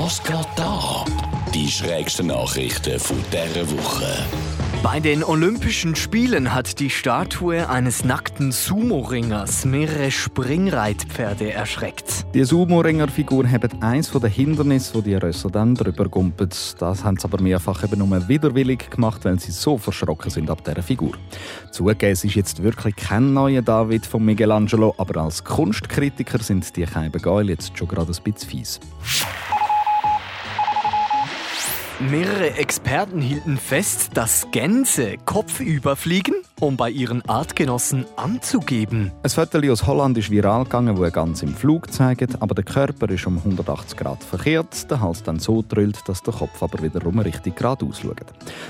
Was geht da? Die schrägsten Nachrichten von dieser Woche. Bei den Olympischen Spielen hat die Statue eines nackten Sumo-Ringers mehrere Springreitpferde erschreckt. Die Sumo-Ringer-Figur hat eins der Hindernisse, wo die Rösser dann drüber gumpeln. Das haben sie aber mehrfach eben nur widerwillig gemacht, weil sie so verschrocken sind ab dieser Figur. Zugegeben, es ist jetzt wirklich kein neuer David von Michelangelo, aber als Kunstkritiker sind die Scheiben geil jetzt schon gerade ein bisschen fies. Mehrere Experten hielten fest, dass Gänse kopfüber fliegen, um bei ihren Artgenossen anzugeben. Ein Foto aus Holland ist viral gegangen, wo er ganz im Flug zeigt, aber der Körper ist um 180 Grad verkehrt, der Hals dann so drüllt, dass der Kopf aber wiederum richtig gerade ausschaut.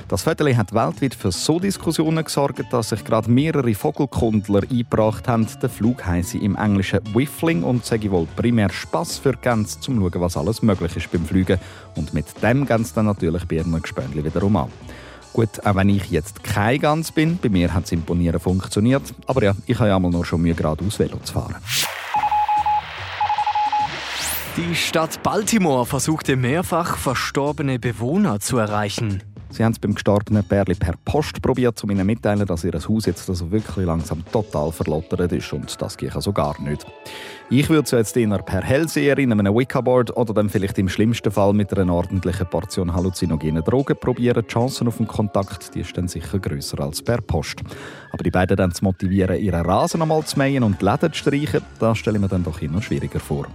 Das Foto hat weltweit für so Diskussionen gesorgt, dass sich gerade mehrere Vogelkundler eingebracht haben. Der Flug heisse im Englischen Whiffling und sage wohl primär Spaß für Gänse, zum schauen, was alles möglich ist beim Fliegen. Und mit dem Gänse dann natürlich Gespönchen wiederum an. Gut, auch wenn ich jetzt kein Gans bin, bei mir hat das Imponieren funktioniert. Aber ja, ich habe ja mal nur schon Mühe, geradeaus Velo zu fahren. Die Stadt Baltimore versuchte mehrfach, verstorbene Bewohner zu erreichen. Sie haben es beim gestorbenen Pärli per Post probiert, um ihnen mitteilen, dass ihr Haus jetzt also wirklich langsam total verlottert ist und das geht also gar nicht. Ich würde es jetzt eher per Hellseherin, einem Wicca-Board oder dann vielleicht im schlimmsten Fall mit einer ordentlichen Portion halluzinogenen Drogen probieren. Die Chancen auf den Kontakt die ist dann sicher grösser als per Post. Aber die beiden dann zu motivieren, ihren Rasen einmal zu mähen und die Läden zu streichen, das stelle ich mir dann doch immer schwieriger vor.